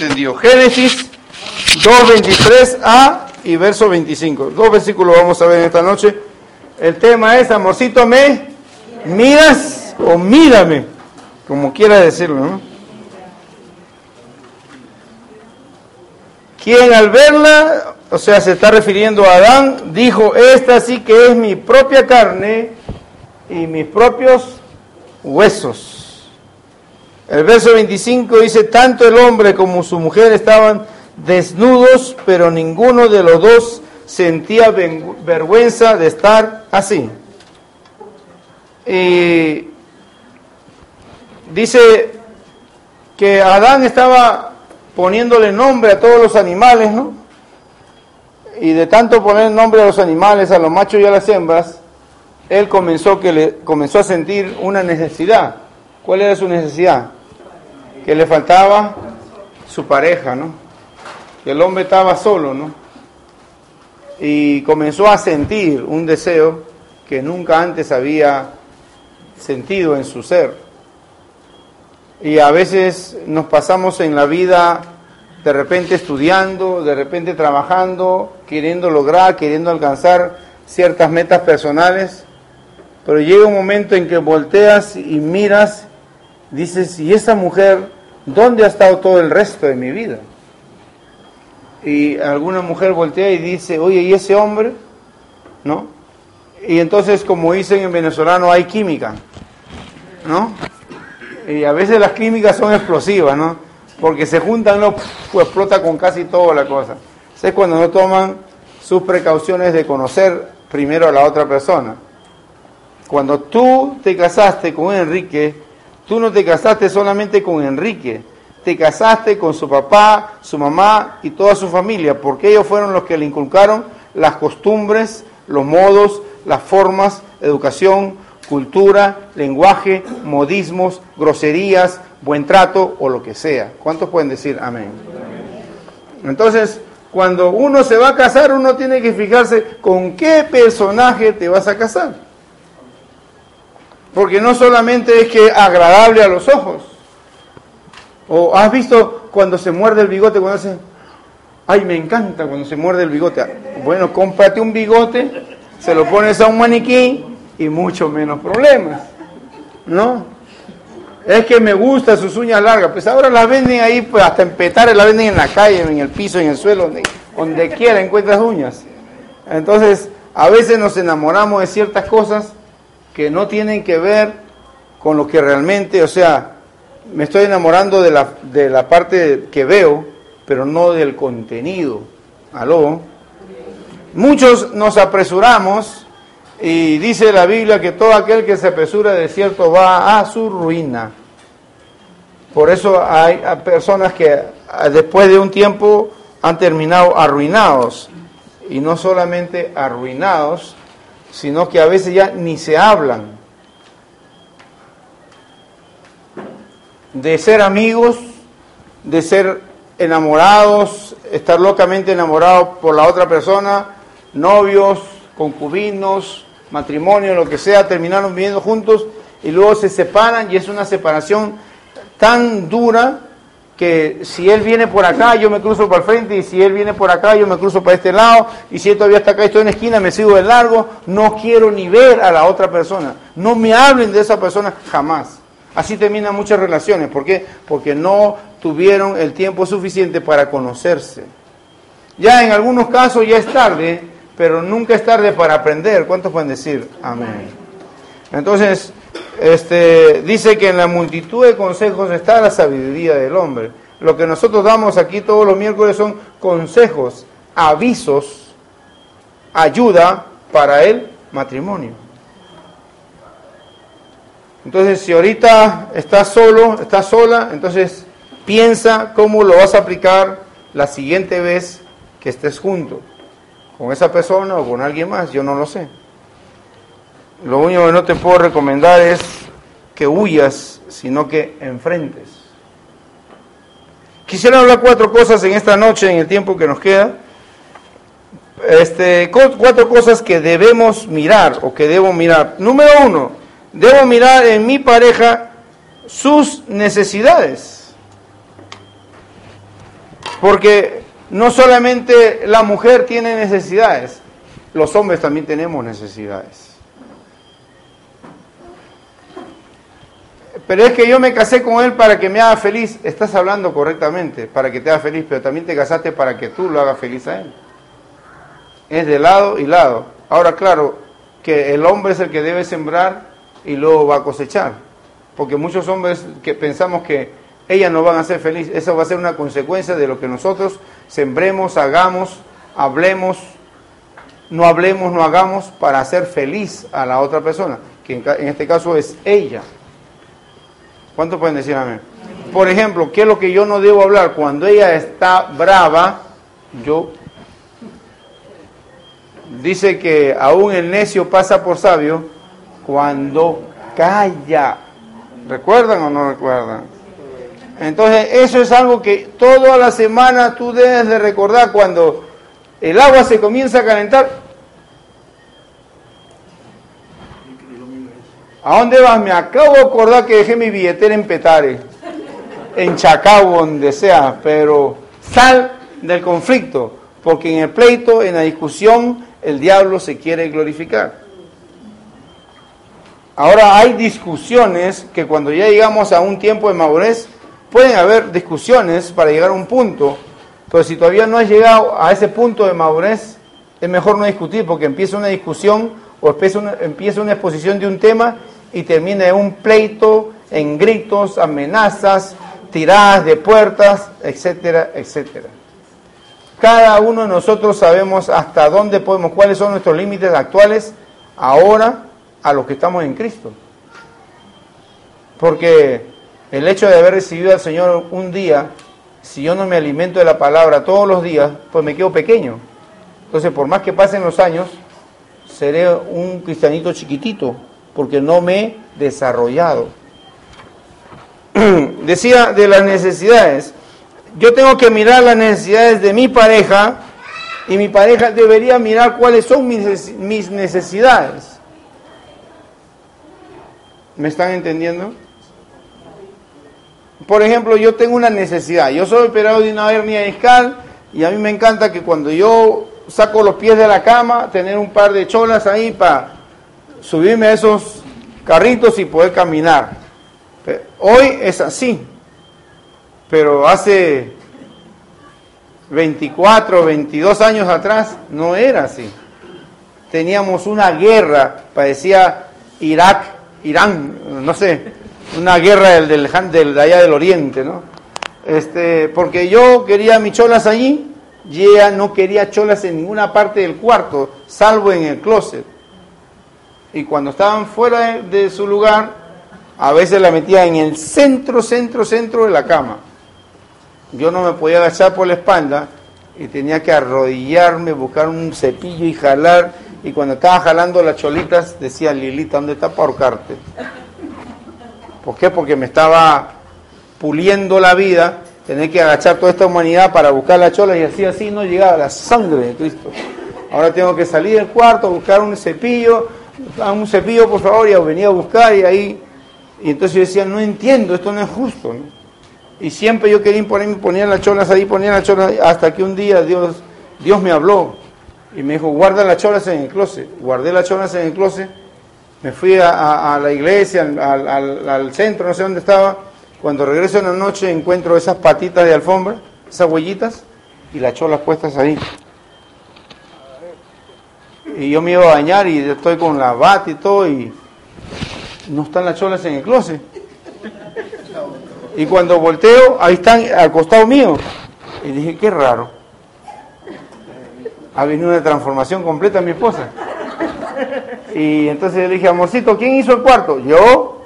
entendió. Génesis 2.23a y verso 25. Dos versículos vamos a ver esta noche. El tema es, amorcito, ¿me miras o mírame? Como quiera decirlo, ¿no? Quien al verla, o sea, se está refiriendo a Adán, dijo, esta sí que es mi propia carne y mis propios huesos. El verso 25 dice, tanto el hombre como su mujer estaban desnudos, pero ninguno de los dos sentía vergüenza de estar así. Y dice que Adán estaba poniéndole nombre a todos los animales, ¿no? Y de tanto poner nombre a los animales, a los machos y a las hembras, él comenzó, que le, comenzó a sentir una necesidad. ¿Cuál era su necesidad? Que le faltaba su pareja, ¿no? Que el hombre estaba solo, ¿no? Y comenzó a sentir un deseo que nunca antes había sentido en su ser. Y a veces nos pasamos en la vida de repente estudiando, de repente trabajando, queriendo lograr, queriendo alcanzar ciertas metas personales, pero llega un momento en que volteas y miras, dices, ¿y esa mujer dónde ha estado todo el resto de mi vida? Y alguna mujer voltea y dice, oye, ¿y ese hombre? ¿No? Y entonces, como dicen en venezolano, hay química, ¿no? Y a veces las químicas son explosivas, ¿no? Porque se juntan, ¿no? Pues explota con casi toda la cosa. Es cuando no toman sus precauciones de conocer primero a la otra persona. Cuando tú te casaste con Enrique, tú no te casaste solamente con Enrique, te casaste con su papá, su mamá y toda su familia, porque ellos fueron los que le inculcaron las costumbres, los modos, las formas, educación, cultura, lenguaje, modismos, groserías, buen trato o lo que sea. ¿Cuántos pueden decir amén? Entonces, cuando uno se va a casar, uno tiene que fijarse con qué personaje te vas a casar. Porque no solamente es que agradable a los ojos. O has visto cuando se muerde el bigote, cuando hace, ay, me encanta cuando se muerde el bigote. Bueno, cómprate un bigote, se lo pones a un maniquí y mucho menos problemas. ¿No? Es que me gusta sus uñas largas. Pues ahora las venden ahí, pues hasta en petares las venden en la calle, en el piso, en el suelo, donde, donde quiera encuentras uñas. Entonces, a veces nos enamoramos de ciertas cosas que no tienen que ver con lo que realmente, o sea, me estoy enamorando de la, de la parte que veo, pero no del contenido. ¿Aló? Muchos nos apresuramos y dice la Biblia que todo aquel que se apresura de cierto va a su ruina. Por eso hay personas que ah, después de un tiempo han terminado arruinados. Y no solamente arruinados, sino que a veces ya ni se hablan. De ser amigos, de ser enamorados, estar locamente enamorados por la otra persona, novios, concubinos, matrimonio, lo que sea, terminaron viviendo juntos y luego se separan y es una separación tan dura que si él viene por acá, yo me cruzo para el frente, y si él viene por acá, yo me cruzo para este lado, y si él todavía está acá y estoy en la esquina, me sigo de largo, no quiero ni ver a la otra persona. No me hablen de esa persona jamás. Así terminan muchas relaciones. ¿Por qué? Porque no tuvieron el tiempo suficiente para conocerse. Ya en algunos casos ya es tarde, pero nunca es tarde para aprender. ¿Cuántos pueden decir amén? Entonces, este, dice que en la multitud de consejos está la sabiduría del hombre. Lo que nosotros damos aquí todos los miércoles son consejos, avisos, ayuda para el matrimonio. Entonces, si ahorita estás solo, estás sola, entonces piensa cómo lo vas a aplicar la siguiente vez que estés junto, con esa persona o con alguien más, yo no lo sé. Lo único que no te puedo recomendar es que huyas, sino que enfrentes. Quisiera hablar cuatro cosas en esta noche, en el tiempo que nos queda. Este, cuatro cosas que debemos mirar o que debo mirar. Número uno, debo mirar en mi pareja sus necesidades. Porque no solamente la mujer tiene necesidades, los hombres también tenemos necesidades. Pero es que yo me casé con él para que me haga feliz. Estás hablando correctamente, para que te haga feliz, pero también te casaste para que tú lo hagas feliz a él. Es de lado y lado. Ahora, claro, que el hombre es el que debe sembrar y luego va a cosechar. Porque muchos hombres que pensamos que ellas no van a ser felices, eso va a ser una consecuencia de lo que nosotros sembremos, hagamos, hablemos, no hablemos, no hagamos para hacer feliz a la otra persona, que en este caso es ella. ¿Cuántos pueden decir amén? Por ejemplo, ¿qué es lo que yo no debo hablar? Cuando ella está brava, yo... Dice que aún el necio pasa por sabio cuando calla. ¿Recuerdan o no recuerdan? Entonces, eso es algo que toda la semana tú debes de recordar cuando el agua se comienza a calentar. ¿A dónde vas? Me acabo de acordar que dejé mi billetera en Petare, en Chacao, donde sea, pero sal del conflicto, porque en el pleito, en la discusión, el diablo se quiere glorificar. Ahora hay discusiones que cuando ya llegamos a un tiempo de madurez, pueden haber discusiones para llegar a un punto, pero si todavía no has llegado a ese punto de madurez, es mejor no discutir porque empieza una discusión o empieza una, empieza una exposición de un tema y termina en un pleito, en gritos, amenazas, tiradas de puertas, etcétera, etcétera. Cada uno de nosotros sabemos hasta dónde podemos, cuáles son nuestros límites actuales ahora a los que estamos en Cristo. Porque el hecho de haber recibido al Señor un día, si yo no me alimento de la palabra todos los días, pues me quedo pequeño. Entonces, por más que pasen los años, seré un cristianito chiquitito, porque no me he desarrollado. Decía de las necesidades. Yo tengo que mirar las necesidades de mi pareja y mi pareja debería mirar cuáles son mis necesidades. ¿Me están entendiendo? Por ejemplo, yo tengo una necesidad. Yo soy operado de una hernia discal y a mí me encanta que cuando yo saco los pies de la cama, tener un par de cholas ahí para subirme a esos carritos y poder caminar. Hoy es así, pero hace 24, 22 años atrás no era así. Teníamos una guerra, parecía Irak, Irán, no sé, una guerra del, del, del, de allá del oriente, ¿no? Este, porque yo quería mis cholas allí y no quería cholas en ninguna parte del cuarto, salvo en el closet. Y cuando estaban fuera de, su lugar, a veces la metía en el centro, centro, centro de la cama. Yo no me podía agachar por la espalda y tenía que arrodillarme, buscar un cepillo y jalar. Y cuando estaba jalando las cholitas, decía Lilita, ¿dónde está para ahorcarte? ¿Por qué? Porque me estaba puliendo la vida, tener que agachar toda esta humanidad para buscar la chola y así así no llegaba la sangre de Cristo. Ahora tengo que salir del cuarto, buscar un cepillo, un cepillo por favor, y venía a buscar y ahí. Y entonces yo decía, no entiendo, esto no es justo. Y siempre yo quería ponerme, ponía las cholas ahí, ponía las cholas hasta que un día Dios, Dios me habló y me dijo, guarda las cholas en el closet. Guardé las cholas en el closet me fui a, la iglesia, al, centro, no sé dónde estaba. Cuando regreso en la noche encuentro esas patitas de alfombra, esas huellitas, y las cholas puestas ahí. Y yo me iba a bañar y estoy con la bata y todo, y no están las cholas en el closet. Y cuando volteo, ahí están al costado mío. Y dije, qué raro. Ha venido una transformación completa en mi esposa. Y entonces le dije, amorcito, ¿quién hizo el cuarto? Yo.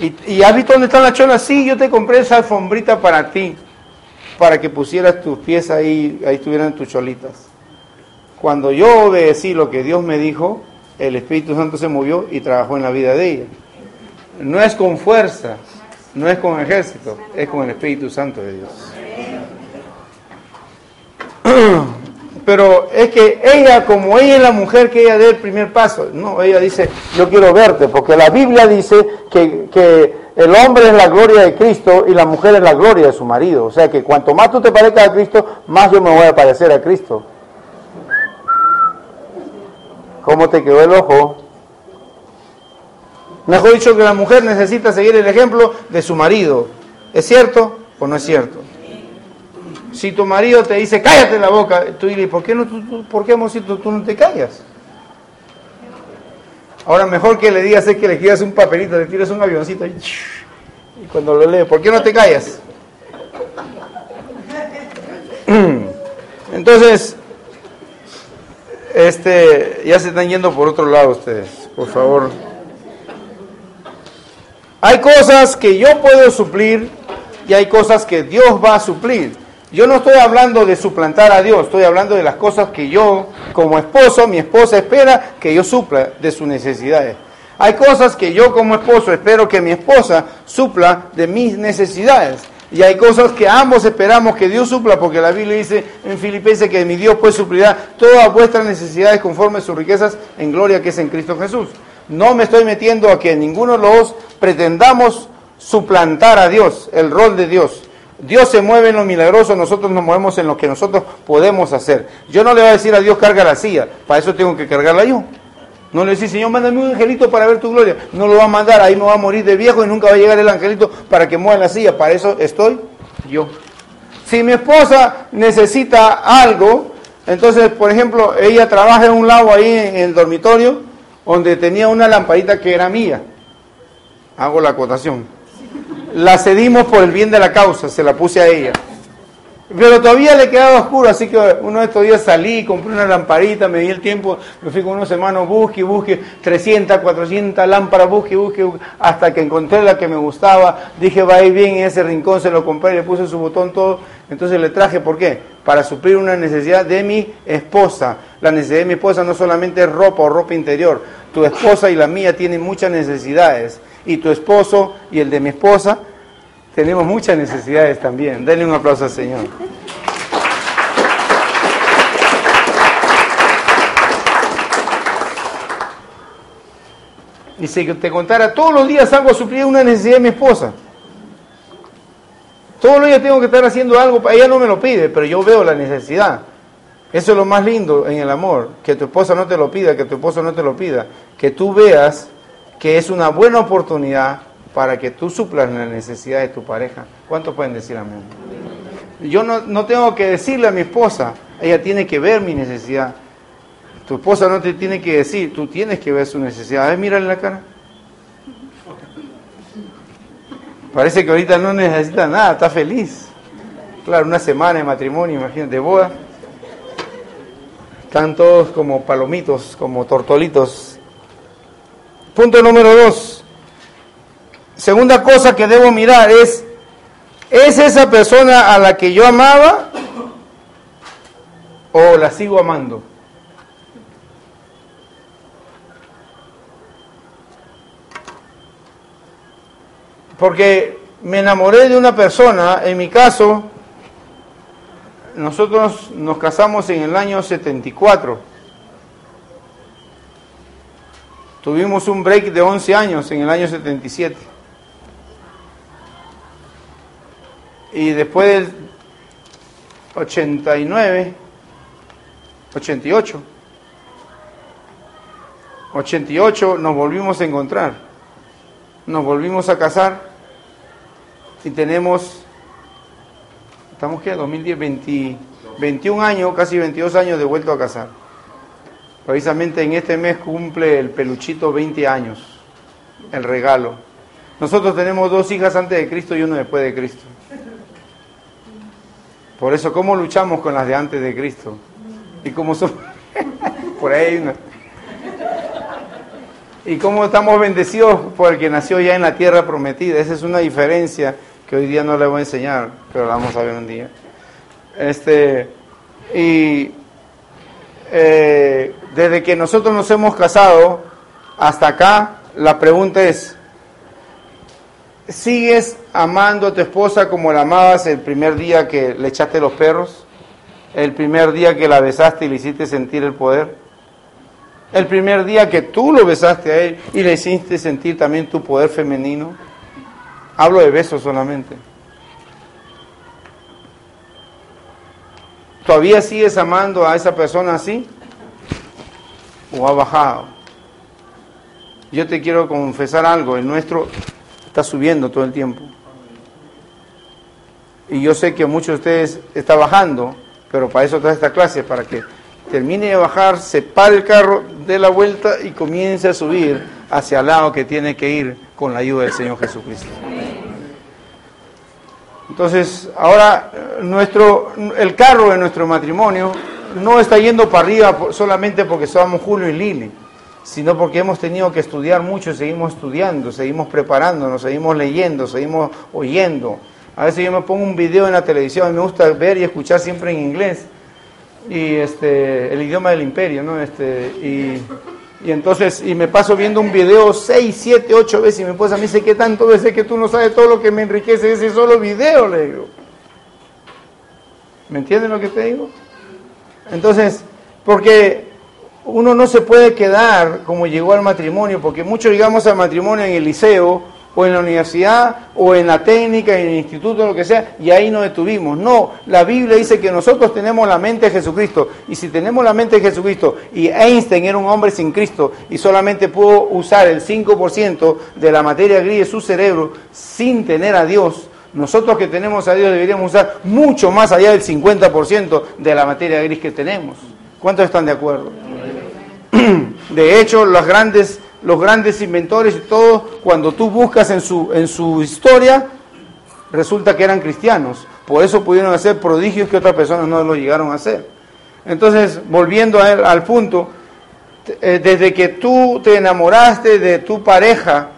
¿Y, ¿Y, has visto dónde están las cholas? Sí, yo te compré esa alfombrita para ti, para que pusieras tus pies ahí, ahí estuvieran tus cholitas. Cuando yo obedecí lo que Dios me dijo, el Espíritu Santo se movió y trabajó en la vida de ella. No es con fuerza, no es con ejército, es con el Espíritu Santo de Dios. pero es que ella, como ella es la mujer que ella dé el primer paso, no, ella dice, yo quiero verte, porque la Biblia dice que, el hombre es la gloria de Cristo y la mujer es la gloria de su marido. O sea que cuanto más tú te parezcas a Cristo, más yo me voy a parecer a Cristo. ¿Cómo te quedó el ojo? Mejor dicho que la mujer necesita seguir el ejemplo de su marido. ¿Es cierto o no es cierto? Si tu marido te dice, cállate la boca, tú dices, ¿por qué, no, tú, ¿por qué amorcito, tú no te callas? Ahora mejor que le digas es que le quieras un papelito, le tires un avioncito y, y cuando lo lee, ¿por qué no te callas? Entonces, este, ya se están yendo por otro lado ustedes, por favor. Hay cosas que yo puedo suplir y hay cosas que Dios va a suplir. Yo no estoy hablando de suplantar a Dios, estoy hablando de las cosas que yo, como esposo, mi esposa espera que yo supla de sus necesidades. Hay cosas que yo como esposo espero que mi esposa supla de mis necesidades. Y hay cosas que ambos esperamos que Dios supla, porque la Biblia dice en Filipenses que mi Dios pues suplirá todas vuestras necesidades conforme a sus riquezas en gloria que es en Cristo Jesús. No me estoy metiendo a que ninguno de los pretendamos suplantar a Dios, el rol de Dios. Dios se mueve en lo milagroso, nosotros nos movemos en lo que nosotros podemos hacer. Yo no le voy a decir a Dios carga la silla, para eso tengo que cargarla yo. No le decir, Señor, mándame un angelito para ver tu gloria. No lo va a mandar, ahí me va a morir de viejo y nunca va a llegar el angelito para que mueva la silla. Para eso estoy yo. Si mi esposa necesita algo, entonces, por ejemplo, ella trabaja en un lado ahí en el dormitorio, donde tenía una lamparita que era mía. Hago la acotación. La cedimos por el bien de la causa, se la puse a ella. Pero todavía le quedaba oscuro, así que uno de estos días salí, compré una lamparita, me di el tiempo, me fui con unos hermanos, busque, busque, 300, 400 lámparas, busque, busque, hasta que encontré la que me gustaba. Dije, va a ir bien en ese rincón, se lo compré, le puse su botón, todo. Entonces le traje, ¿por qué? Para suplir una necesidad de mi esposa. La necesidad de mi esposa no solamente es ropa o ropa interior. Tu esposa y la mía tienen muchas necesidades. Y tu esposo y el de mi esposa tenemos muchas necesidades también. Denle un aplauso al Señor. Y si te contara, todos los días salgo a suplir una necesidad de mi esposa. Todos los días tengo que estar haciendo algo, ella no me lo pide, pero yo veo la necesidad. Eso es lo más lindo en el amor, que tu esposa no te lo pida, que tu esposo no te lo pida, que tú veas que es una buena oportunidad para que tú suplas la necesidad de tu pareja. ¿Cuántos pueden decir amén? Yo no, no tengo que decirle a mi esposa, ella tiene que ver mi necesidad. Tu esposa no te tiene que decir, tú tienes que ver su necesidad. A ver, mírale la cara. Parece que ahorita no necesita nada, está feliz. Claro, una semana de matrimonio, imagínate, boda. Están todos como palomitos, como tortolitos. Punto número dos. Segunda cosa que debo mirar es, ¿es esa persona a la que yo amaba o la sigo amando? Porque me enamoré de una persona, en mi caso, nosotros nos casamos en el año 74. Tuvimos un break de 11 años en el año 77. Y después del 89, 88, 88 nos volvimos a encontrar, nos volvimos a casar y tenemos, estamos que 2010, 21 años, casi 22 años de vuelto a casar. Precisamente en este mes cumple el peluchito 20 años, el regalo. Nosotros tenemos dos hijas antes de Cristo y uno después de Cristo. Por eso, ¿cómo luchamos con las de antes de Cristo? Y cómo somos... Por ahí una... Y cómo estamos bendecidos por el que nació ya en la tierra prometida. Esa es una diferencia que hoy día no le voy a enseñar, pero la vamos a ver un día. Este, y eh, desde que nosotros nos hemos casado hasta acá, la pregunta es, ¿sigues amando a tu esposa como la amabas el primer día que le echaste los perros? ¿El primer día que la besaste y le hiciste sentir el poder? ¿El primer día que tú lo besaste a él y le hiciste sentir también tu poder femenino? Hablo de besos solamente. ¿Todavía sigues amando a esa persona así? ¿O ha bajado? Yo te quiero confesar algo, el nuestro está subiendo todo el tiempo. Y yo sé que muchos de ustedes está bajando, pero para eso toda esta clase, para que termine de bajar, se pare el carro, dé la vuelta y comience a subir hacia el lado que tiene que ir con la ayuda del Señor Jesucristo. Entonces, ahora nuestro, el carro de nuestro matrimonio no está yendo para arriba solamente porque somos Julio y Lili, sino porque hemos tenido que estudiar mucho, seguimos estudiando, seguimos preparándonos, seguimos leyendo, seguimos oyendo. A veces yo me pongo un video en la televisión, me gusta ver y escuchar siempre en inglés, y este, el idioma del imperio, ¿no? Este, y y entonces, y me paso viendo un video seis, siete, ocho veces y mi esposa me dice, ¿qué tanto veces que tú no sabes todo lo que me enriquece ese solo video? Le digo. ¿Me entienden lo que te digo? Entonces, porque uno no se puede quedar como llegó al matrimonio, porque muchos llegamos al matrimonio en el liceo o en la universidad, o en la técnica, en el instituto, lo que sea, y ahí nos detuvimos. No, la Biblia dice que nosotros tenemos la mente de Jesucristo, y si tenemos la mente de Jesucristo, y Einstein era un hombre sin Cristo, y solamente pudo usar el 5% de la materia gris de su cerebro sin tener a Dios, nosotros que tenemos a Dios deberíamos usar mucho más allá del 50% de la materia gris que tenemos. ¿Cuántos están de acuerdo? De hecho, las grandes los grandes inventores y todo, cuando tú buscas en su, en su historia, resulta que eran cristianos. Por eso pudieron hacer prodigios que otras personas no lo llegaron a hacer. Entonces, volviendo al punto, eh, desde que tú te enamoraste de tu pareja,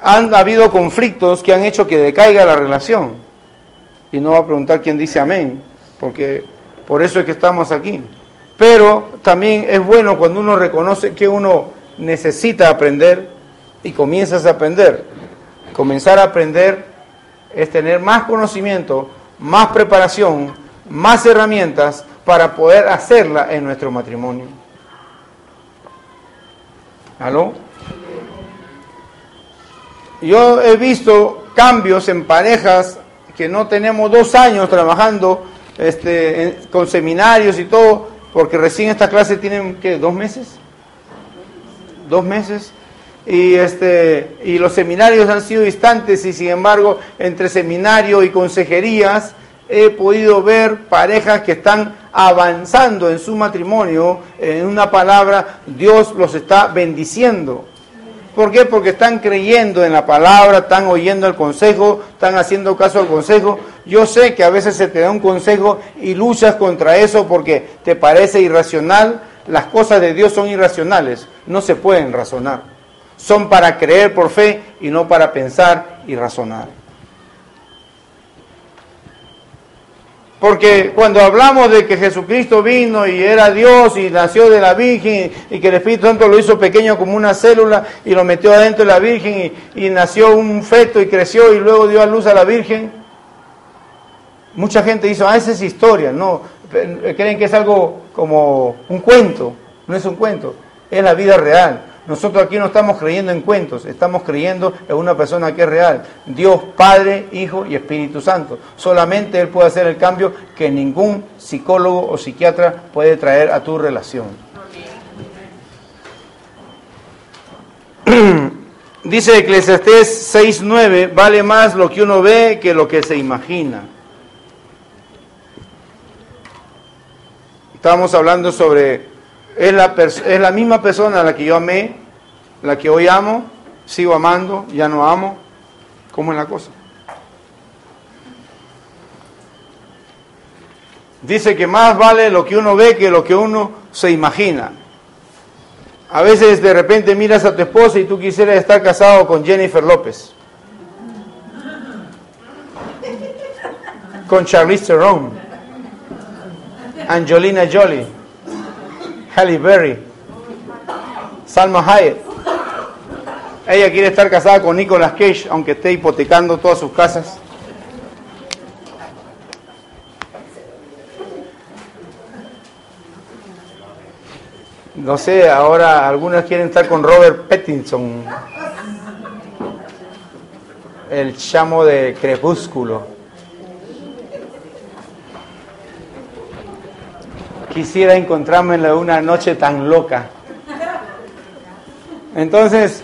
han habido conflictos que han hecho que decaiga la relación. Y no va a preguntar quién dice amén, porque por eso es que estamos aquí. Pero también es bueno cuando uno reconoce que uno necesita aprender y comienzas a aprender. Comenzar a aprender es tener más conocimiento, más preparación, más herramientas para poder hacerla en nuestro matrimonio. ¿Aló? Yo he visto cambios en parejas que no tenemos dos años trabajando este, con seminarios y todo, porque recién esta clase tienen, ¿qué? ¿Dos meses? dos meses, y, este, y los seminarios han sido distantes y sin embargo entre seminario y consejerías he podido ver parejas que están avanzando en su matrimonio, en una palabra, Dios los está bendiciendo. ¿Por qué? Porque están creyendo en la palabra, están oyendo el consejo, están haciendo caso al consejo. Yo sé que a veces se te da un consejo y luchas contra eso porque te parece irracional, las cosas de Dios son irracionales, no se pueden razonar. Son para creer por fe y no para pensar y razonar. Porque cuando hablamos de que Jesucristo vino y era Dios y nació de la Virgen y que el Espíritu Santo lo hizo pequeño como una célula y lo metió adentro de la Virgen y, nació un feto y creció y luego dio a luz a la Virgen, mucha gente dice, ah, esa es historia. No, creen que es algo como un cuento, no es un cuento, es la vida real. Nosotros aquí no estamos creyendo en cuentos, estamos creyendo en una persona que es real, Dios Padre, Hijo y Espíritu Santo. Solamente Él puede hacer el cambio que ningún psicólogo o psiquiatra puede traer a tu relación. Dice Eclesiastés 6.9, vale más lo que uno ve que lo que se imagina. Estábamos hablando sobre, es la, es la misma persona a la que yo amé, la que hoy amo, sigo amando, ya no amo. ¿Cómo es la cosa? Dice que más vale lo que uno ve que lo que uno se imagina. A veces de repente miras a tu esposa y tú quisieras estar casado con Jennifer López. Con Charlize Theron. Angelina Jolie, Halle Berry, Salma Hayek. Ella quiere estar casada con Nicolas Cage, aunque esté hipotecando todas sus casas. No sé, ahora algunas quieren estar con Robert Pattinson. el chamo de Crepúsculo. Quisiera encontrarme en una noche tan loca. Entonces,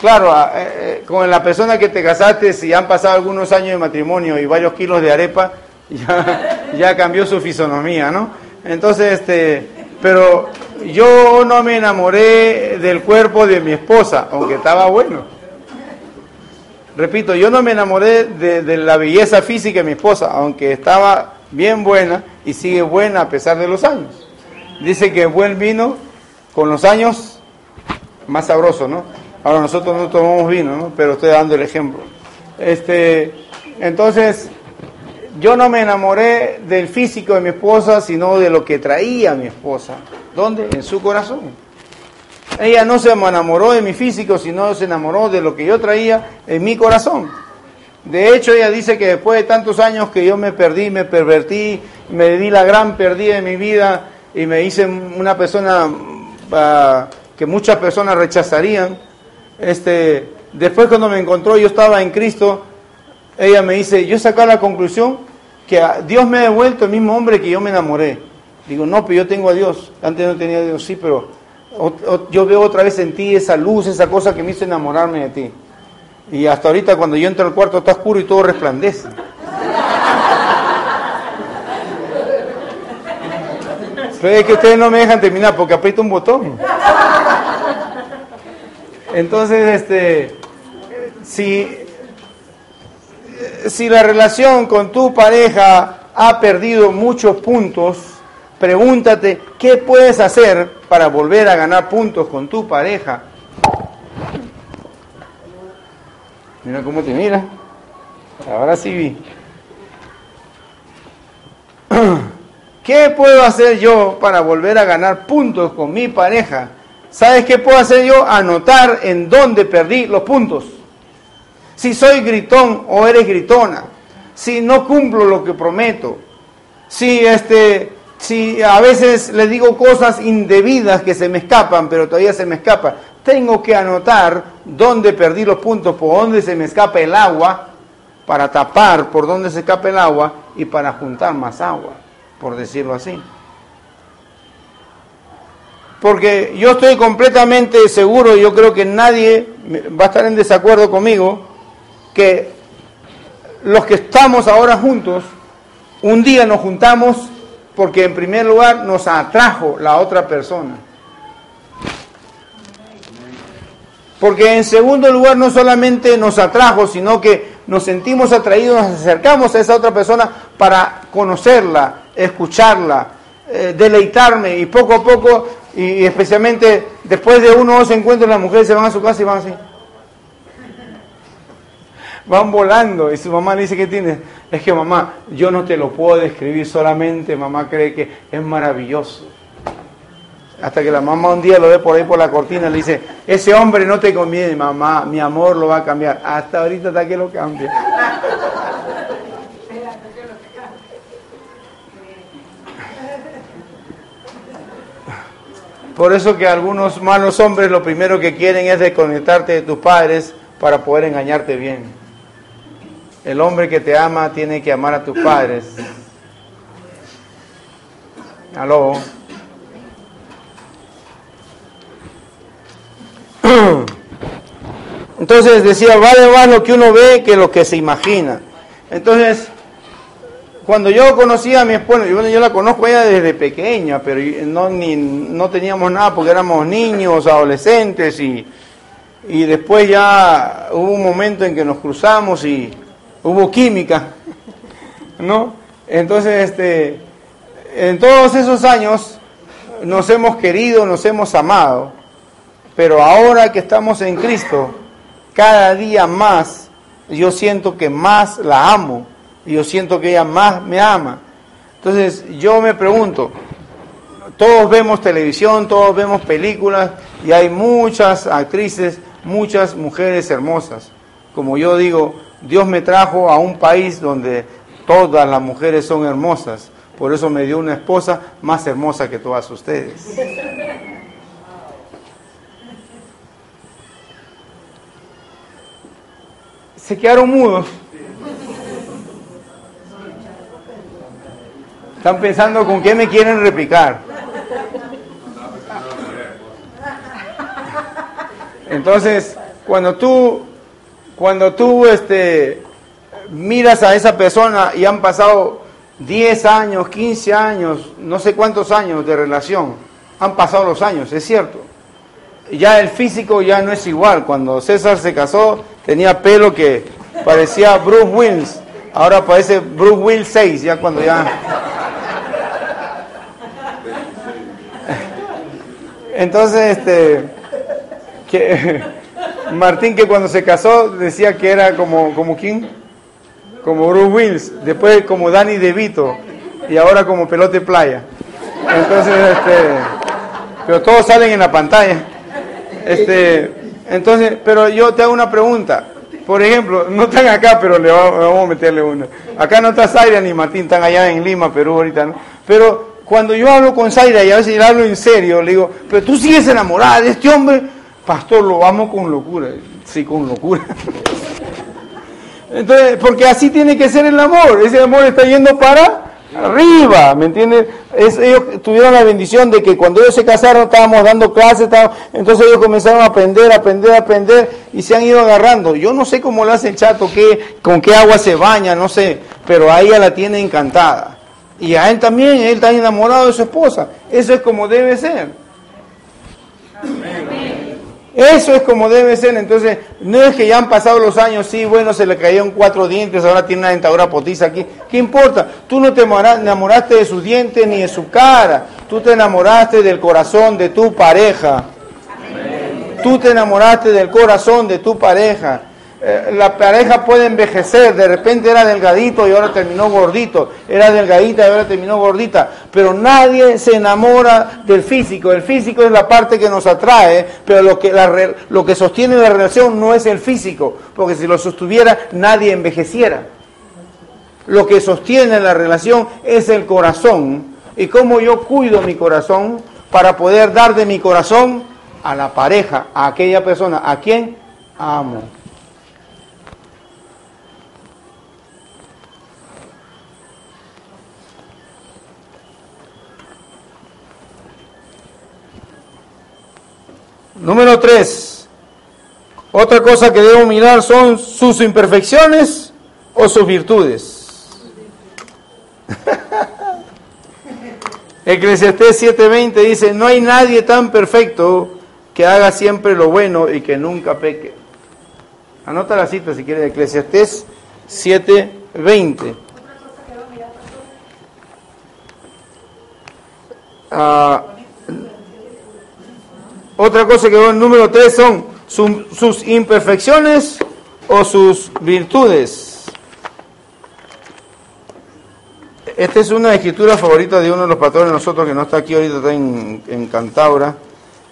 claro, eh, eh, con la persona que te casaste, si han pasado algunos años de matrimonio y varios kilos de arepa, ya, ya cambió su fisonomía, ¿no? Entonces, este, pero yo no me enamoré del cuerpo de mi esposa, aunque estaba bueno. Repito, yo no me enamoré de, la belleza física de mi esposa, aunque estaba bien buena y sigue buena a pesar de los años. Dice que buen vino con los años más sabroso, ¿no? Ahora nosotros no tomamos vino, ¿no? Pero estoy dando el ejemplo. Este, entonces, yo no me enamoré del físico de mi esposa, sino de lo que traía mi esposa. ¿Dónde? En su corazón. Ella no se enamoró de mi físico, sino se enamoró de lo que yo traía en mi corazón. De hecho, ella dice que después de tantos años que yo me perdí, me pervertí, me di la gran pérdida de mi vida y me hice una persona uh, que muchas personas rechazarían, este, después cuando me encontró, yo estaba en Cristo, ella me dice, yo sacar la conclusión que Dios me ha devuelto el mismo hombre que yo me enamoré. Digo, no, pero yo tengo a Dios. Antes no tenía a Dios, sí, pero yo veo otra vez en ti esa luz, esa cosa que me hizo enamorarme de ti. Y hasta ahorita cuando yo entro al cuarto está oscuro y todo resplandece. Pero es que ustedes no me dejan terminar porque aprieto un botón. Entonces, este, si si la relación con tu pareja ha perdido muchos puntos, pregúntate qué puedes hacer para volver a ganar puntos con tu pareja. Mira cómo te mira. Ahora sí vi. ¿Qué puedo hacer yo para volver a ganar puntos con mi pareja? ¿Sabes qué puedo hacer yo? Anotar en dónde perdí los puntos si soy gritón o eres gritona, si no cumplo lo que prometo, si este si a veces le digo cosas indebidas que se me escapan, pero todavía se me escapa, tengo que anotar dónde perdí los puntos, por dónde se me escapa el agua, para tapar por dónde se escapa el agua y para juntar más agua, por decirlo así. Porque yo estoy completamente seguro, y yo creo que nadie va a estar en desacuerdo conmigo, que los que estamos ahora juntos, un día nos juntamos porque en primer lugar nos atrajo la otra persona. Porque en segundo lugar no solamente nos atrajo, sino que nos sentimos atraídos, nos acercamos a esa otra persona para conocerla, escucharla, eh, deleitarme y poco a poco, y, especialmente después de uno o dos encuentros, las mujeres se van a su casa y van así van volando y su mamá le dice que tiene. Es que mamá, yo no te lo puedo describir, solamente mamá cree que es maravilloso. Hasta que la mamá un día lo ve por ahí por la cortina y le dice, ese hombre no te conviene, mamá, mi amor lo va a cambiar. Hasta ahorita hasta que lo cambie. Por eso que algunos malos hombres lo primero que quieren es desconectarte de tus padres para poder engañarte bien. El hombre que te ama tiene que amar a tus padres. Aló. Entonces decía, vale más lo que uno ve que lo que se imagina. Entonces, cuando yo conocí a mi esposa, yo, la conozco ella desde pequeña, pero no, no teníamos nada porque éramos niños, adolescentes y, y después ya hubo un momento en que nos cruzamos y hubo química, ¿no? Entonces, este, en todos esos años nos hemos querido, nos hemos amado, pero ahora que estamos en Cristo, cada día más yo siento que más la amo, yo siento que ella más me ama. Entonces yo me pregunto, todos vemos televisión, todos vemos películas y hay muchas actrices, muchas mujeres hermosas. Como yo digo, Dios me trajo a un país donde todas las mujeres son hermosas. Por eso me dio una esposa más hermosa que todas ustedes. Se quedaron mudos. Están pensando con qué me quieren replicar. Entonces, cuando tú, cuando tú este, miras a esa persona y han pasado 10 años, 15 años, no sé cuántos años de relación, han pasado los años, es cierto. Ya el físico ya no es igual. Cuando César se casó tenía pelo que parecía Bruce Willis, ahora parece Bruce Willis 6, ya cuando ya... Entonces, este, Martín que cuando se casó decía que era como, como quién, como Bruce Willis, después como Danny DeVito y ahora como Pelote Playa. Entonces, este, pero todos salen en la pantalla. Este, entonces, pero yo te hago una pregunta. Por ejemplo, no están acá, pero le vamos, a meterle una. Acá no está Zaira ni Martín, están allá en Lima, Perú ahorita, ¿no? Pero cuando yo hablo con Zaira y a veces le hablo en serio, le digo, pero tú sigues enamorada de este hombre, pastor, lo amo con locura. Sí, con locura. Entonces, porque así tiene que ser el amor. Ese amor está yendo para arriba, ¿me entiendes? ellos tuvieron la bendición de que cuando ellos se casaron estábamos dando clases, entonces ellos comenzaron a aprender, aprender, aprender y se han ido agarrando. Yo no sé cómo lo hace el chato, qué, con qué agua se baña, no sé, pero a ella la tiene encantada. Y a él también, él está enamorado de su esposa. Eso es como debe ser. Eso es como debe ser. Entonces, no es que ya han pasado los años, sí, bueno, se le cayeron cuatro dientes, ahora tiene una dentadura potiza aquí. ¿Qué importa? Tú no te enamoraste de sus dientes ni de su cara. Tú te enamoraste del corazón de tu pareja. Tú te enamoraste del corazón de tu pareja. Eh, la pareja puede envejecer, de repente era delgadito y ahora terminó gordito, era delgadita y ahora terminó gordita, pero nadie se enamora del físico, el físico es la parte que nos atrae, pero lo que, lo que sostiene la relación no es el físico, porque si lo sostuviera nadie envejeciera. Lo que sostiene la relación es el corazón y cómo yo cuido mi corazón para poder dar de mi corazón a la pareja, a aquella persona, a quien amo. Número tres, otra cosa que debo mirar son sus imperfecciones o sus virtudes. Eclesiastés 7:20 dice, no hay nadie tan perfecto que haga siempre lo bueno y que nunca peque. Anota la cita si quiere, Eclesiastés 7:20. Ah, otra cosa que va en número 3 son sus imperfecciones o sus virtudes. Esta es una escritura favorita de uno de los patrones de nosotros que no está aquí ahorita, está en, en.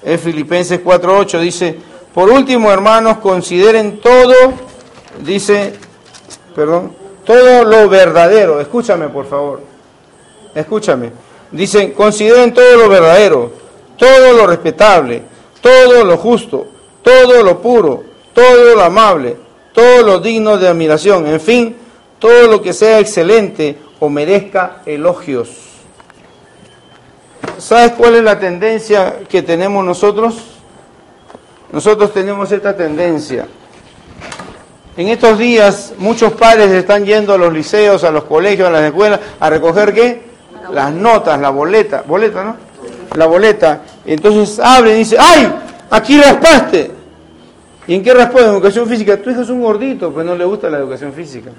Es Filipenses 4.8, dice, por último hermanos, consideren todo, dice, perdón, todo lo verdadero. Escúchame por favor, escúchame. Dicen, consideren todo lo verdadero, todo lo respetable, todo lo justo, todo lo puro, todo lo amable, todo lo digno de admiración, en fin, todo lo que sea excelente o merezca elogios. ¿Sabes cuál es la tendencia que tenemos nosotros? Nosotros tenemos esta tendencia. En estos días muchos padres están yendo a los liceos, a los colegios, a las escuelas a recoger qué? Las notas, la boleta, boleta, ¿no? La boleta entonces abre y dice, ¡ay! Aquí raspaste. ¿Y en qué raspó? En educación física. Tu hijo es un gordito, pues no le gusta la educación física.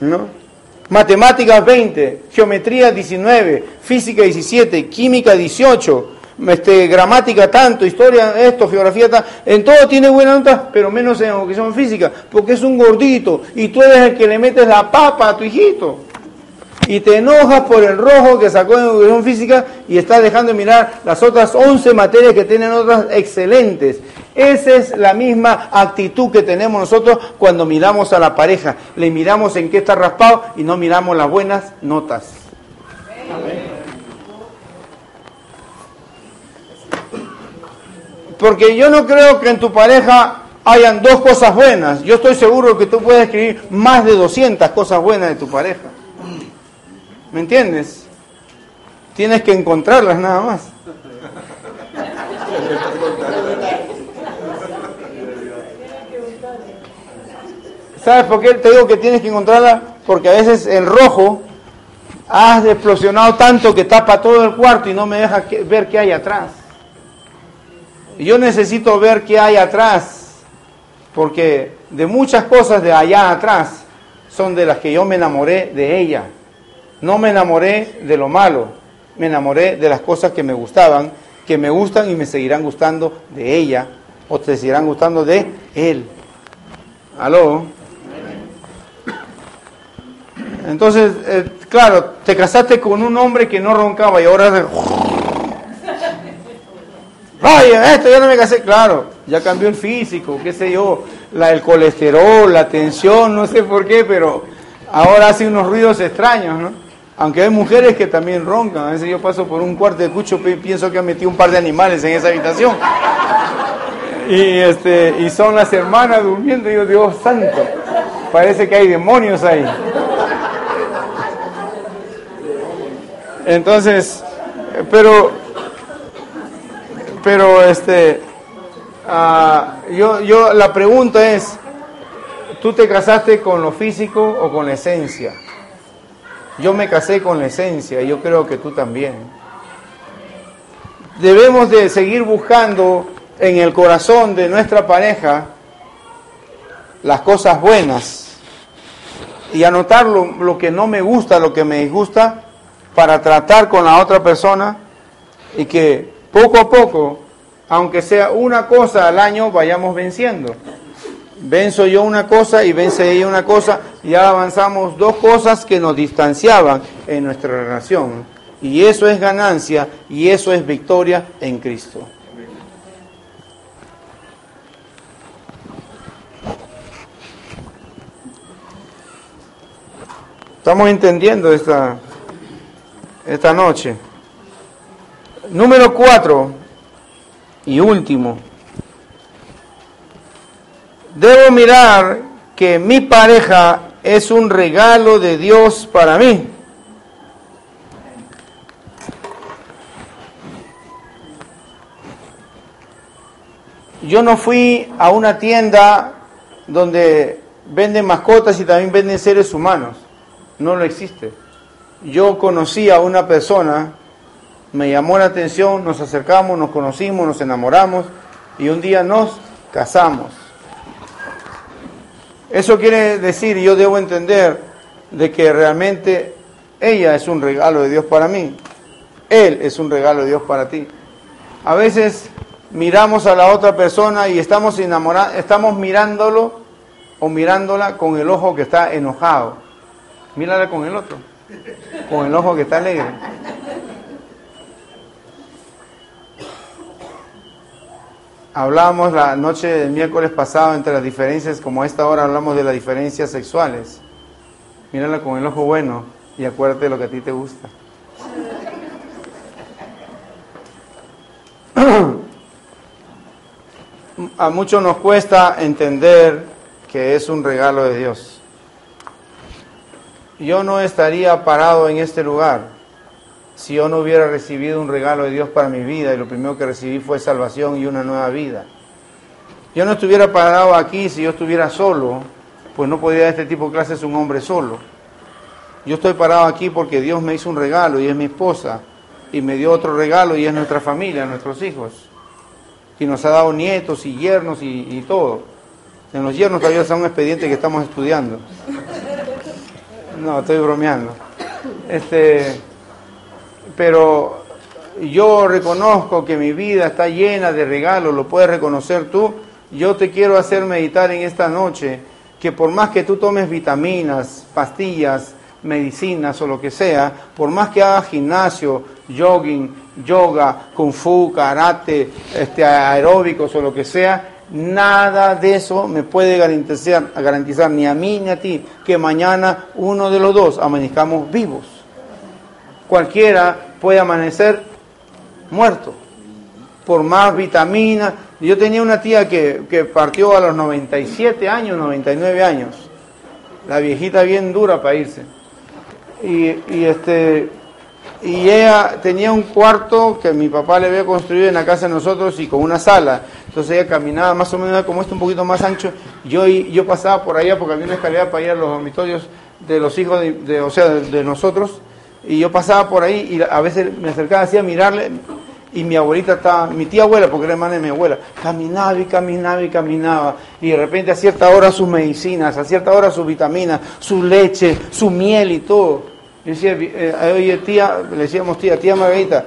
¿No? Matemáticas 20, geometría 19, física 17, química 18, este, gramática tanto, historia esto, geografía tanto. En todo tiene buena nota, pero menos en educación física, porque es un gordito y tú eres el que le metes la papa a tu hijito y te enojas por el rojo que sacó en educación física y estás dejando de mirar las otras 11 materias que tienen otras excelentes. Esa es la misma actitud que tenemos nosotros cuando miramos a la pareja. Le miramos en qué está raspado y no miramos las buenas notas. Porque yo no creo que en tu pareja hayan dos cosas buenas. Yo estoy seguro que tú puedes escribir más de 200 cosas buenas de tu pareja. ¿Me entiendes? Tienes que encontrarlas nada más. ¿Sabes por qué te digo que tienes que encontrarla? Porque a veces el rojo has explosionado tanto que tapa todo el cuarto y no me deja ver qué hay atrás. Yo necesito ver qué hay atrás, porque de muchas cosas de allá atrás son de las que yo me enamoré de ella. No me enamoré de lo malo, me enamoré de las cosas que me gustaban, que me gustan y me seguirán gustando de ella, o te seguirán gustando de él. ¿Aló? Entonces, eh, claro, te casaste con un hombre que no roncaba y ahora... Vaya, esto ya no me casé. Claro, ya cambió el físico, qué sé yo, la, el colesterol, la tensión, no sé por qué, pero ahora hace unos ruidos extraños, ¿no? Aunque hay mujeres que también roncan. A veces yo paso por un cuarto de cucho y pienso que han metido un par de animales en esa habitación. Y, este, y son las hermanas durmiendo. Y yo, Dios santo, parece que hay demonios ahí. Entonces, pero, pero este, ah, yo, yo, la pregunta es, ¿tú te casaste con lo físico o con la esencia? Yo me casé con la esencia y yo creo que tú también. Debemos de seguir buscando en el corazón de nuestra pareja las cosas buenas y anotar lo, lo que no me gusta, lo que me disgusta para tratar con la otra persona y que poco a poco, aunque sea una cosa al año, vayamos venciendo. Venzo yo una cosa y vence ella una cosa, ya avanzamos dos cosas que nos distanciaban en nuestra relación. Y eso es ganancia y eso es victoria en Cristo. Estamos entendiendo esta, esta noche. Número cuatro y último. Debo mirar que mi pareja es un regalo de Dios para mí. Yo no fui a una tienda donde venden mascotas y también venden seres humanos. No lo existe yo conocí a una persona, me llamó la atención, nos acercamos, nos conocimos, nos enamoramos y un día nos casamos. Eso quiere decir, yo debo entender, de que realmente ella es un regalo de Dios para mí, él es un regalo de Dios para ti. A veces miramos a la otra persona y estamos enamorados, estamos mirándolo o mirándola con el ojo que está enojado. Mírala con el otro con el ojo que está alegre. Hablamos la noche del miércoles pasado entre las diferencias, como a esta hora hablamos de las diferencias sexuales. Mírala con el ojo bueno y acuérdate de lo que a ti te gusta. A muchos nos cuesta entender que es un regalo de Dios yo no estaría parado en este lugar si yo no hubiera recibido un regalo de Dios para mi vida y lo primero que recibí fue salvación y una nueva vida. Yo no estuviera parado aquí si yo estuviera solo, pues no podría este tipo de clases un hombre solo. Yo estoy parado aquí porque Dios me hizo un regalo y es mi esposa, y me dio otro regalo y es nuestra familia, nuestros hijos. Y nos ha dado nietos y yernos y, y todo. En los yernos todavía está un expediente que estamos estudiando. No, estoy bromeando. Este, pero yo reconozco que mi vida está llena de regalos, lo puedes reconocer tú. Yo te quiero hacer meditar en esta noche que por más que tú tomes vitaminas, pastillas, medicinas o lo que sea, por más que hagas gimnasio, jogging, yoga, kung fu, karate, este, aeróbicos o lo que sea, Nada de eso me puede garantizar, garantizar ni a mí ni a ti que mañana uno de los dos amanezcamos vivos. Cualquiera puede amanecer muerto. por más vitaminas. Yo tenía una tía que, que partió a los 97 años, 99 años. La viejita bien dura para irse. Y, y este y ella tenía un cuarto que mi papá le había construido en la casa de nosotros y con una sala. Entonces ella caminaba más o menos como este, un poquito más ancho. Yo, yo pasaba por allá porque había una escalera para ir a los dormitorios de los hijos, de, o sea, de, nosotros. Y yo pasaba por ahí y a veces me acercaba así a mirarle y mi abuelita estaba, mi tía abuela, porque era hermana de mi abuela, caminaba y caminaba y caminaba. Y de repente a cierta hora sus medicinas, a cierta hora sus vitaminas, su leche, su miel y todo. Yo decía, eh, oye tía, le decíamos tía, tía Margarita,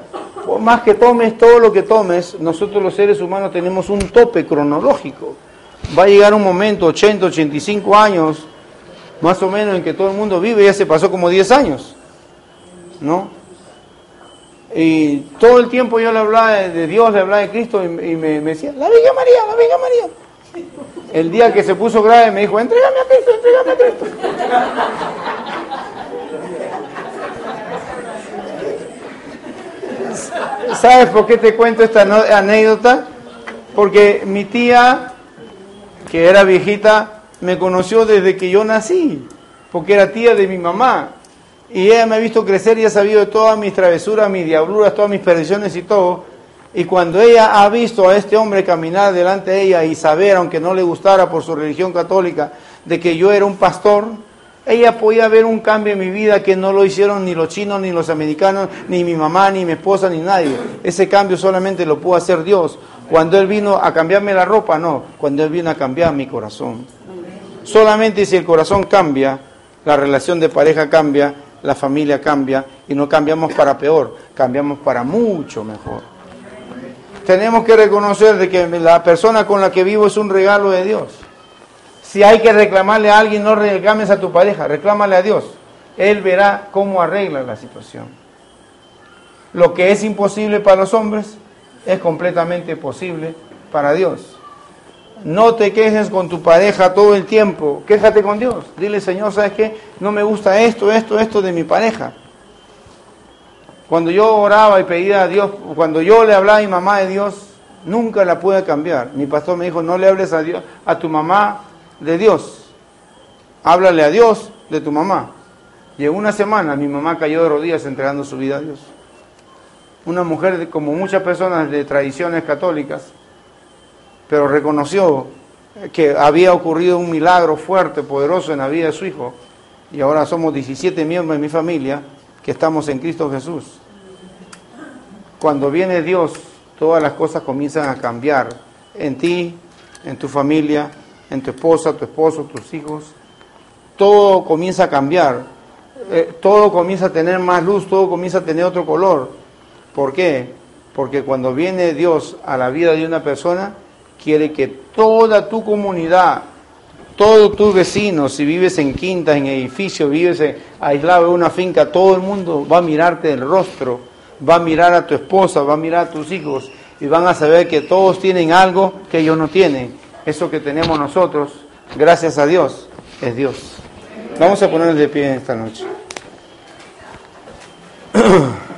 más que tomes todo lo que tomes, nosotros los seres humanos tenemos un tope cronológico. Va a llegar un momento, 80, 85 años, más o menos, en que todo el mundo vive, ya se pasó como 10 años, ¿no? Y todo el tiempo yo le hablaba de Dios, le hablaba de Cristo y, me, decía, la Virgen María, la Virgen María. El día que se puso grave me dijo, entrégame a Cristo, entrégame a Cristo. ¿Sabes por qué te cuento esta anécdota? Porque mi tía, que era viejita, me conoció desde que yo nací, porque era tía de mi mamá. Y ella me ha visto crecer y ha sabido de todas mis travesuras, mis diabluras, todas mis perdiciones y todo. Y cuando ella ha visto a este hombre caminar delante de ella y saber, aunque no le gustara por su religión católica, de que yo era un pastor, ella podía ver un cambio en mi vida que no lo hicieron ni los chinos, ni los americanos, ni mi mamá, ni mi esposa, ni nadie. Ese cambio solamente lo pudo hacer Dios. Cuando Él vino a cambiarme la ropa, no. Cuando Él vino a cambiar mi corazón. Solamente si el corazón cambia, la relación de pareja cambia, la familia cambia y no cambiamos para peor, cambiamos para mucho mejor. Tenemos que reconocer de que la persona con la que vivo es un regalo de Dios. Si hay que reclamarle a alguien, no reclames a tu pareja, reclámale a Dios. Él verá cómo arregla la situación. Lo que es imposible para los hombres es completamente posible para Dios. No te quejes con tu pareja todo el tiempo, quéjate con Dios. Dile, Señor, ¿sabes qué? No me gusta esto, esto, esto de mi pareja. Cuando yo oraba y pedía a Dios, cuando yo le hablaba a mi mamá de Dios, nunca la pude cambiar. Mi pastor me dijo, no le hables a Dios, a tu mamá de Dios. Háblale a Dios de tu mamá. En una semana mi mamá cayó de rodillas entregando su vida a Dios. Una mujer, como muchas personas de tradiciones católicas, pero reconoció que había ocurrido un milagro fuerte, poderoso en la vida de su hijo. Y ahora somos 17 miembros de mi familia que estamos en Cristo Jesús. Cuando viene Dios, todas las cosas comienzan a cambiar en ti, en tu familia, en tu esposa, tu esposo, tus hijos, todo comienza a cambiar, eh, todo comienza a tener más luz, todo comienza a tener otro color. ¿Por qué? Porque cuando viene Dios a la vida de una persona, quiere que toda tu comunidad, todos tus vecinos, si vives en quintas, en edificios, vives aislado en una finca, todo el mundo va a mirarte el rostro, va a mirar a tu esposa, va a mirar a tus hijos y van a saber que todos tienen algo que ellos no tienen eso que tenemos nosotros, gracias a Dios, es Dios. Vamos a ponernos de pie esta noche.